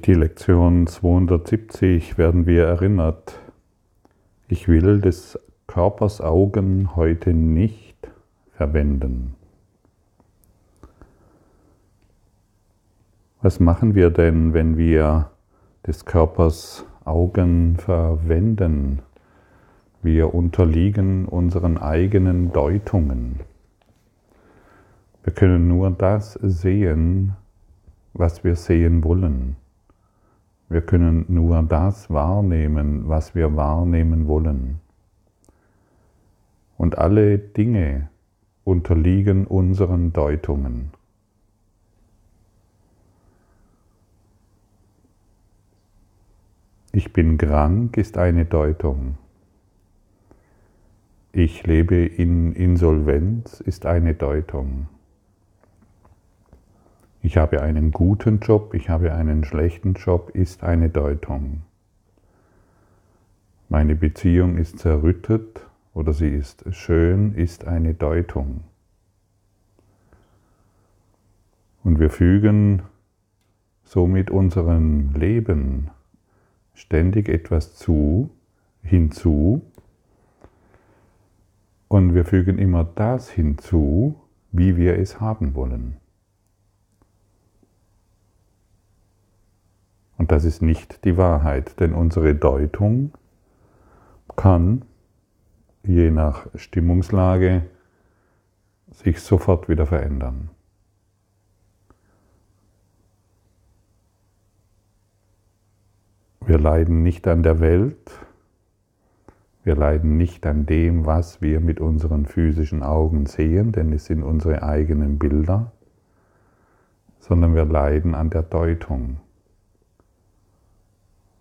Durch die Lektion 270 werden wir erinnert, ich will des Körpers Augen heute nicht verwenden. Was machen wir denn, wenn wir des Körpers Augen verwenden? Wir unterliegen unseren eigenen Deutungen. Wir können nur das sehen, was wir sehen wollen. Wir können nur das wahrnehmen, was wir wahrnehmen wollen. Und alle Dinge unterliegen unseren Deutungen. Ich bin krank ist eine Deutung. Ich lebe in Insolvenz ist eine Deutung. Ich habe einen guten Job, ich habe einen schlechten Job, ist eine Deutung. Meine Beziehung ist zerrüttet oder sie ist schön, ist eine Deutung. Und wir fügen somit unserem Leben ständig etwas zu, hinzu, und wir fügen immer das hinzu, wie wir es haben wollen. Und das ist nicht die Wahrheit, denn unsere Deutung kann je nach Stimmungslage sich sofort wieder verändern. Wir leiden nicht an der Welt, wir leiden nicht an dem, was wir mit unseren physischen Augen sehen, denn es sind unsere eigenen Bilder, sondern wir leiden an der Deutung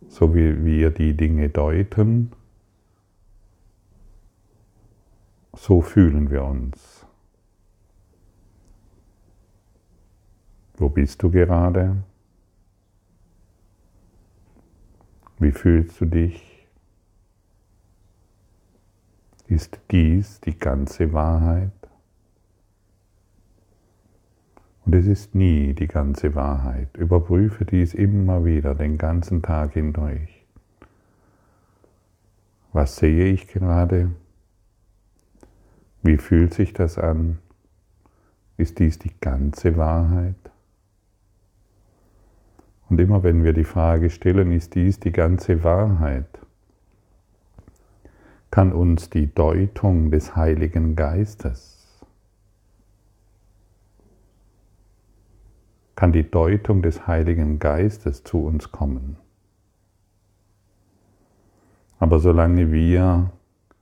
so wie wir die Dinge deuten, so fühlen wir uns. Wo bist du gerade? Wie fühlst du dich? Ist dies die ganze Wahrheit? Und es ist nie die ganze Wahrheit. Überprüfe dies immer wieder den ganzen Tag hindurch. Was sehe ich gerade? Wie fühlt sich das an? Ist dies die ganze Wahrheit? Und immer wenn wir die Frage stellen, ist dies die ganze Wahrheit, kann uns die Deutung des Heiligen Geistes kann die Deutung des Heiligen Geistes zu uns kommen. Aber solange wir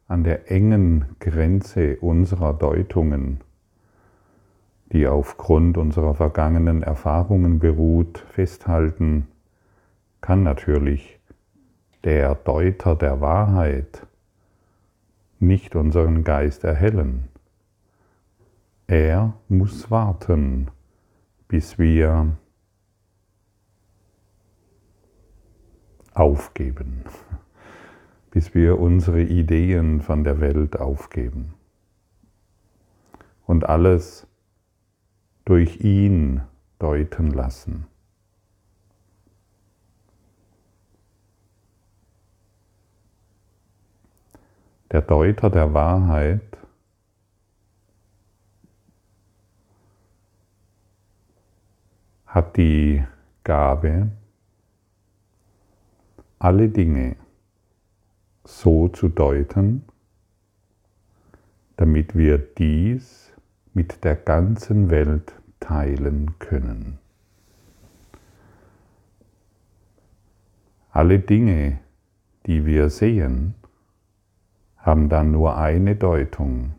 an der engen Grenze unserer Deutungen, die aufgrund unserer vergangenen Erfahrungen beruht, festhalten, kann natürlich der Deuter der Wahrheit nicht unseren Geist erhellen. Er muss warten, bis wir aufgeben, bis wir unsere Ideen von der Welt aufgeben und alles durch ihn deuten lassen. Der Deuter der Wahrheit hat die Gabe, alle Dinge so zu deuten, damit wir dies mit der ganzen Welt teilen können. Alle Dinge, die wir sehen, haben dann nur eine Deutung.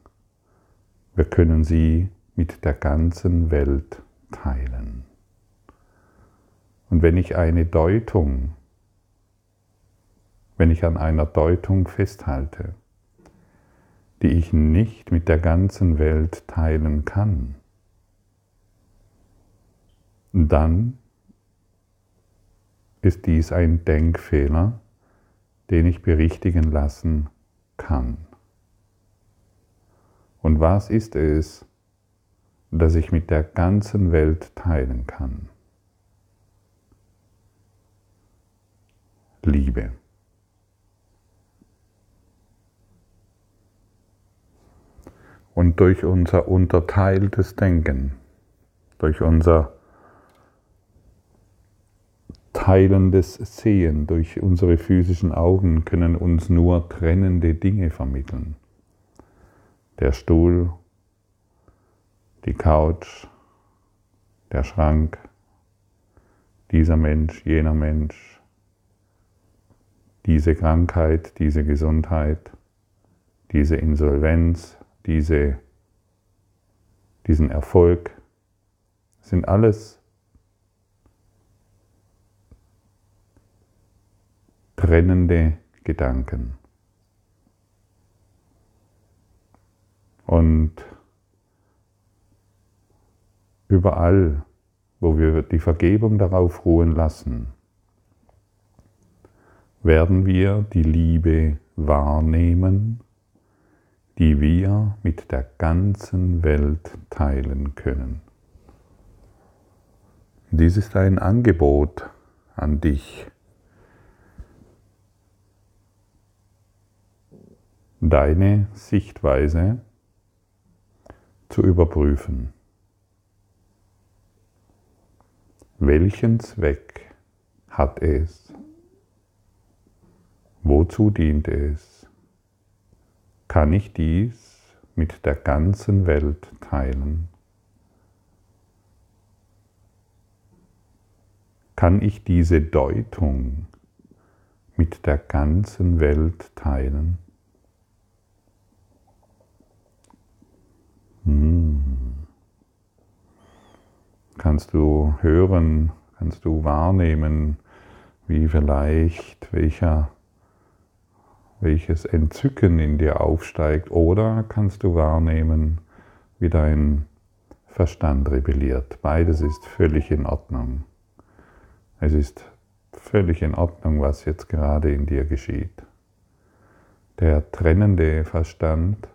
Wir können sie mit der ganzen Welt teilen. Und wenn ich eine Deutung, wenn ich an einer Deutung festhalte, die ich nicht mit der ganzen Welt teilen kann, dann ist dies ein Denkfehler, den ich berichtigen lassen kann. Und was ist es, das ich mit der ganzen Welt teilen kann? Liebe. Und durch unser unterteiltes Denken, durch unser teilendes Sehen, durch unsere physischen Augen können uns nur trennende Dinge vermitteln. Der Stuhl, die Couch, der Schrank, dieser Mensch, jener Mensch, diese Krankheit, diese Gesundheit, diese Insolvenz, diese, diesen Erfolg, sind alles trennende Gedanken. Und überall, wo wir die Vergebung darauf ruhen lassen, werden wir die Liebe wahrnehmen die wir mit der ganzen Welt teilen können. Dies ist ein Angebot an dich. Deine Sichtweise zu überprüfen. Welchen Zweck hat es? Wozu dient es? kann ich dies mit der ganzen Welt teilen? Kann ich diese Deutung mit der ganzen Welt teilen? Hm. Kannst du hören, kannst du wahrnehmen, wie vielleicht welcher welches Entzücken in dir aufsteigt, oder kannst du wahrnehmen, wie dein Verstand rebelliert. Beides ist völlig in Ordnung. Es ist völlig in Ordnung, was jetzt gerade in dir geschieht. Der trennende Verstand,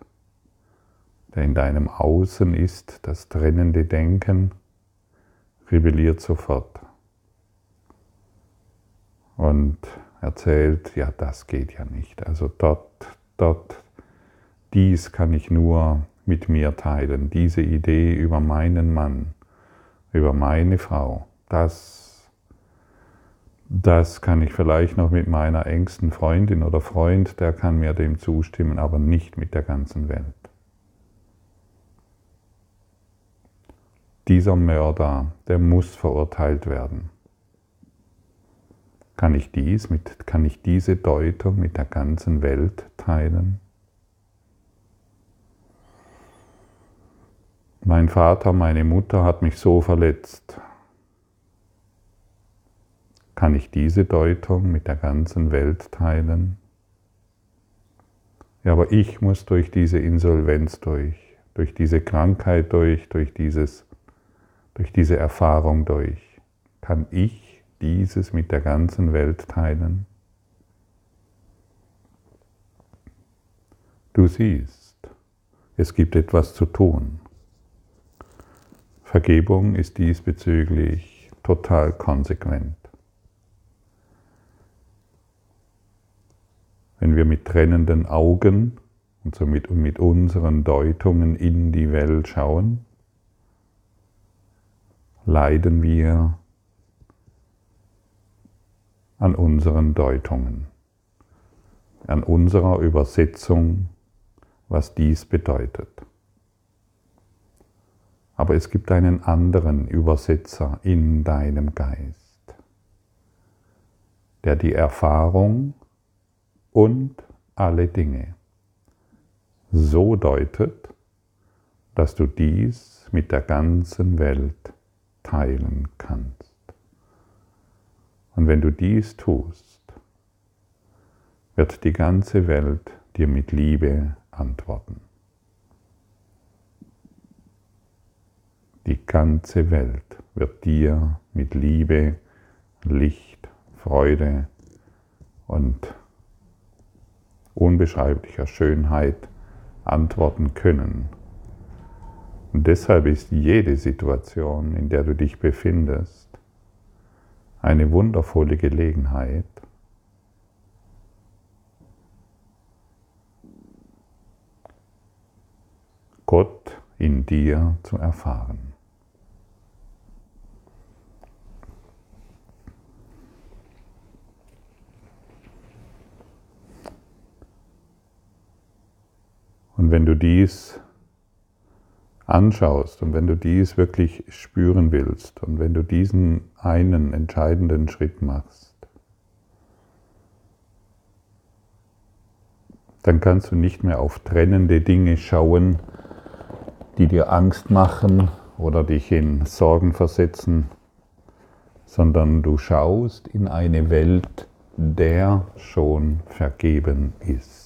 der in deinem Außen ist, das trennende Denken, rebelliert sofort. Und erzählt, ja, das geht ja nicht. Also dort, dort, dies kann ich nur mit mir teilen. Diese Idee über meinen Mann, über meine Frau, das, das kann ich vielleicht noch mit meiner engsten Freundin oder Freund, der kann mir dem zustimmen, aber nicht mit der ganzen Welt. Dieser Mörder, der muss verurteilt werden. Kann ich dies mit, kann ich diese Deutung mit der ganzen Welt teilen? Mein Vater, meine Mutter hat mich so verletzt. Kann ich diese Deutung mit der ganzen Welt teilen? Ja, aber ich muss durch diese Insolvenz durch, durch diese Krankheit durch, durch, dieses, durch diese Erfahrung durch. Kann ich dieses mit der ganzen Welt teilen? Du siehst, es gibt etwas zu tun. Vergebung ist diesbezüglich total konsequent. Wenn wir mit trennenden Augen und somit mit unseren Deutungen in die Welt schauen, leiden wir an unseren Deutungen, an unserer Übersetzung, was dies bedeutet. Aber es gibt einen anderen Übersetzer in deinem Geist, der die Erfahrung und alle Dinge so deutet, dass du dies mit der ganzen Welt teilen kannst. Und wenn du dies tust, wird die ganze Welt dir mit Liebe antworten. Die ganze Welt wird dir mit Liebe, Licht, Freude und unbeschreiblicher Schönheit antworten können. Und deshalb ist jede Situation, in der du dich befindest, eine wundervolle Gelegenheit, Gott in dir zu erfahren. Und wenn du dies anschaust und wenn du dies wirklich spüren willst und wenn du diesen einen entscheidenden Schritt machst, dann kannst du nicht mehr auf trennende Dinge schauen, die dir Angst machen oder dich in Sorgen versetzen, sondern du schaust in eine Welt, der schon vergeben ist.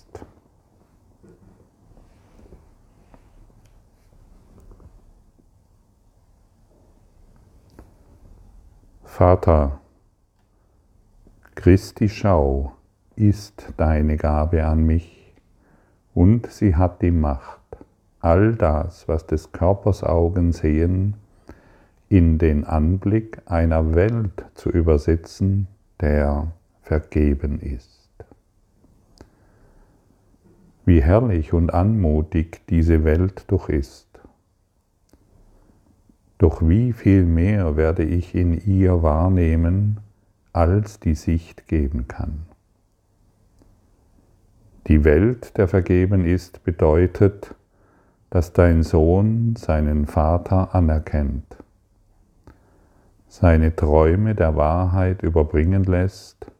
Vater, Christi Schau ist deine Gabe an mich und sie hat die Macht, all das, was des Körpers Augen sehen, in den Anblick einer Welt zu übersetzen, der vergeben ist. Wie herrlich und anmutig diese Welt doch ist doch wie viel mehr werde ich in ihr wahrnehmen, als die Sicht geben kann. Die Welt, der vergeben ist, bedeutet, dass dein Sohn seinen Vater anerkennt, seine Träume der Wahrheit überbringen lässt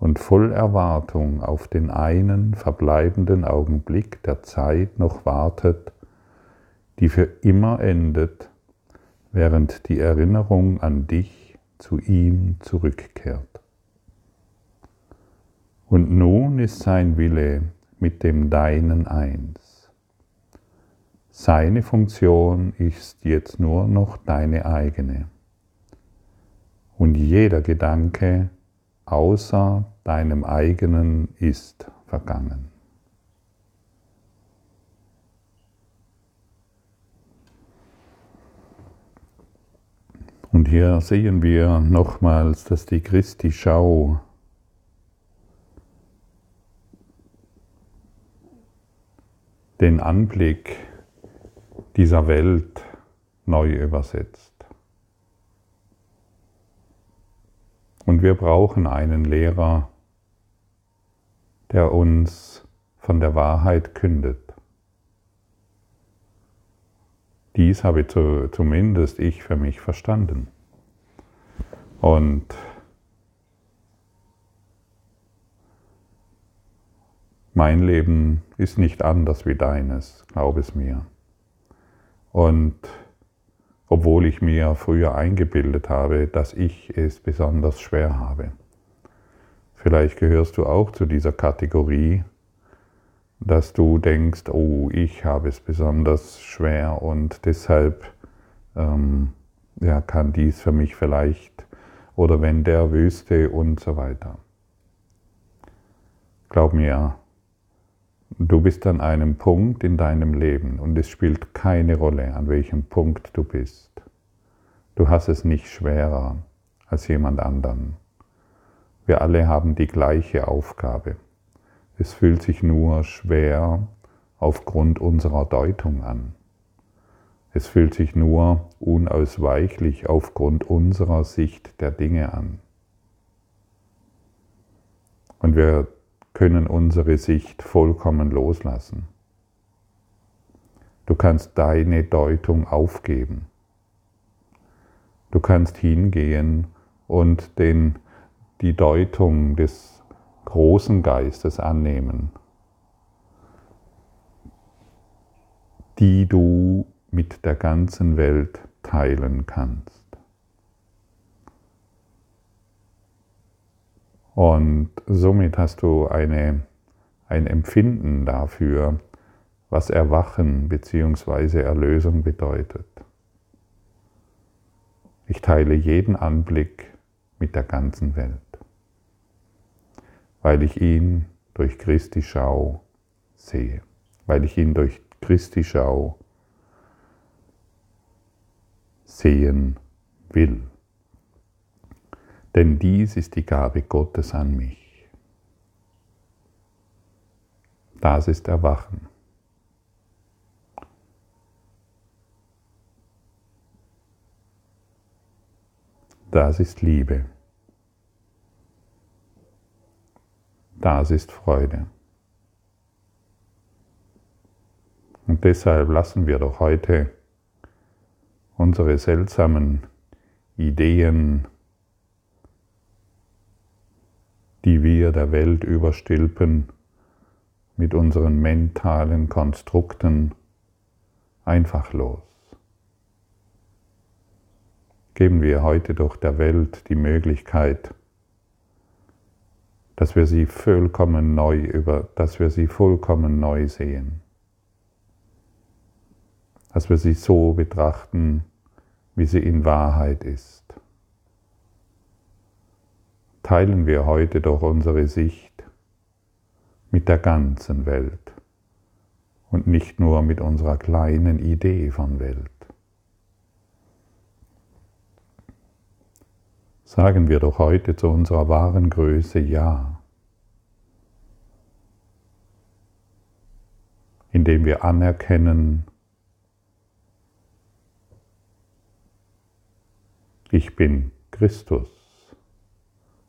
und voll Erwartung auf den einen verbleibenden Augenblick der Zeit noch wartet, die für immer endet während die Erinnerung an dich zu ihm zurückkehrt. Und nun ist sein Wille mit dem Deinen eins. Seine Funktion ist jetzt nur noch deine eigene. Und jeder Gedanke außer deinem eigenen ist vergangen. Und hier sehen wir nochmals, dass die Christi Schau den Anblick dieser Welt neu übersetzt. Und wir brauchen einen Lehrer, der uns von der Wahrheit kündet. Dies habe zu, zumindest ich für mich verstanden. Und mein Leben ist nicht anders wie deines, glaub es mir. Und obwohl ich mir früher eingebildet habe, dass ich es besonders schwer habe. Vielleicht gehörst du auch zu dieser Kategorie, dass du denkst, oh, ich habe es besonders schwer und deshalb ähm, ja, kann dies für mich vielleicht oder wenn der wüsste und so weiter. Glaub mir, du bist an einem Punkt in deinem Leben und es spielt keine Rolle, an welchem Punkt du bist. Du hast es nicht schwerer als jemand anderen. Wir alle haben die gleiche Aufgabe. Es fühlt sich nur schwer aufgrund unserer Deutung an. Es fühlt sich nur unausweichlich aufgrund unserer Sicht der Dinge an. Und wir können unsere Sicht vollkommen loslassen. Du kannst deine Deutung aufgeben. Du kannst hingehen und den, die Deutung des großen Geistes annehmen, die du mit der ganzen Welt teilen kannst. Und somit hast du eine, ein Empfinden dafür, was Erwachen bzw. Erlösung bedeutet. Ich teile jeden Anblick mit der ganzen Welt weil ich ihn durch Christi Schau sehe, weil ich ihn durch Christi Schau sehen will. Denn dies ist die Gabe Gottes an mich. Das ist Erwachen. Das ist Liebe. Das ist Freude. Und deshalb lassen wir doch heute unsere seltsamen Ideen, die wir der Welt überstülpen, mit unseren mentalen Konstrukten einfach los. Geben wir heute doch der Welt die Möglichkeit, dass wir sie vollkommen neu über, dass wir sie vollkommen neu sehen dass wir sie so betrachten, wie sie in Wahrheit ist. Teilen wir heute doch unsere Sicht mit der ganzen Welt und nicht nur mit unserer kleinen Idee von Welt. Sagen wir doch heute zu unserer wahren Größe Ja, indem wir anerkennen, Ich bin Christus,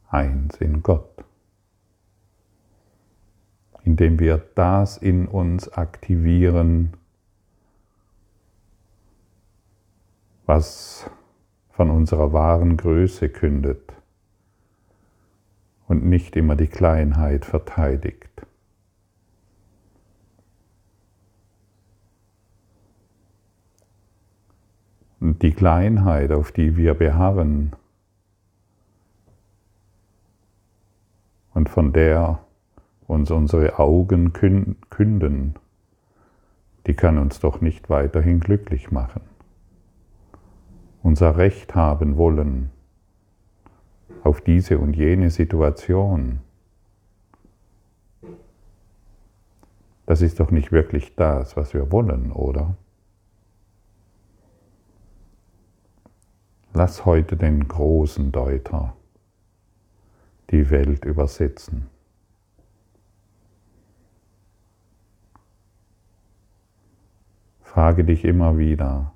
eins in Gott. Indem wir das in uns aktivieren, was von unserer wahren Größe kündet und nicht immer die Kleinheit verteidigt. Und die Kleinheit, auf die wir beharren und von der uns unsere Augen künden, die kann uns doch nicht weiterhin glücklich machen. Unser Recht haben wollen auf diese und jene Situation, das ist doch nicht wirklich das, was wir wollen, oder? Lass heute den großen Deuter die Welt übersetzen. Frage dich immer wieder,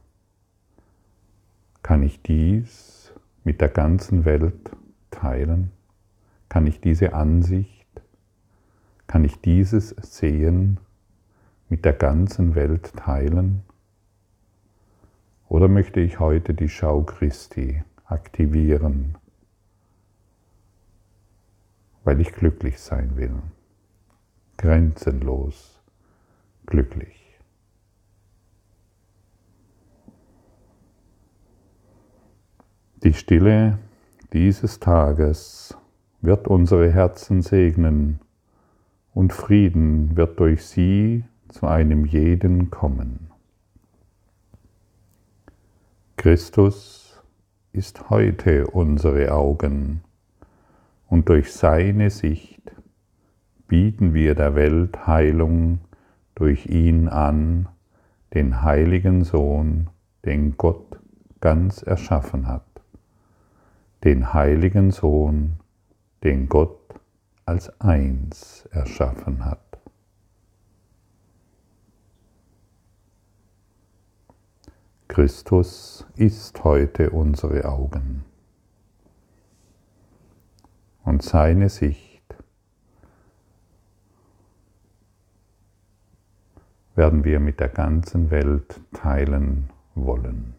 kann ich dies mit der ganzen Welt teilen? Kann ich diese Ansicht, kann ich dieses Sehen mit der ganzen Welt teilen? Oder möchte ich heute die Schau Christi aktivieren, weil ich glücklich sein will, grenzenlos glücklich. Die Stille dieses Tages wird unsere Herzen segnen und Frieden wird durch sie zu einem jeden kommen. Christus ist heute unsere Augen und durch seine Sicht bieten wir der Welt Heilung durch ihn an, den heiligen Sohn, den Gott ganz erschaffen hat, den heiligen Sohn, den Gott als eins erschaffen hat. Christus ist heute unsere Augen. Und seine Sicht werden wir mit der ganzen Welt teilen wollen.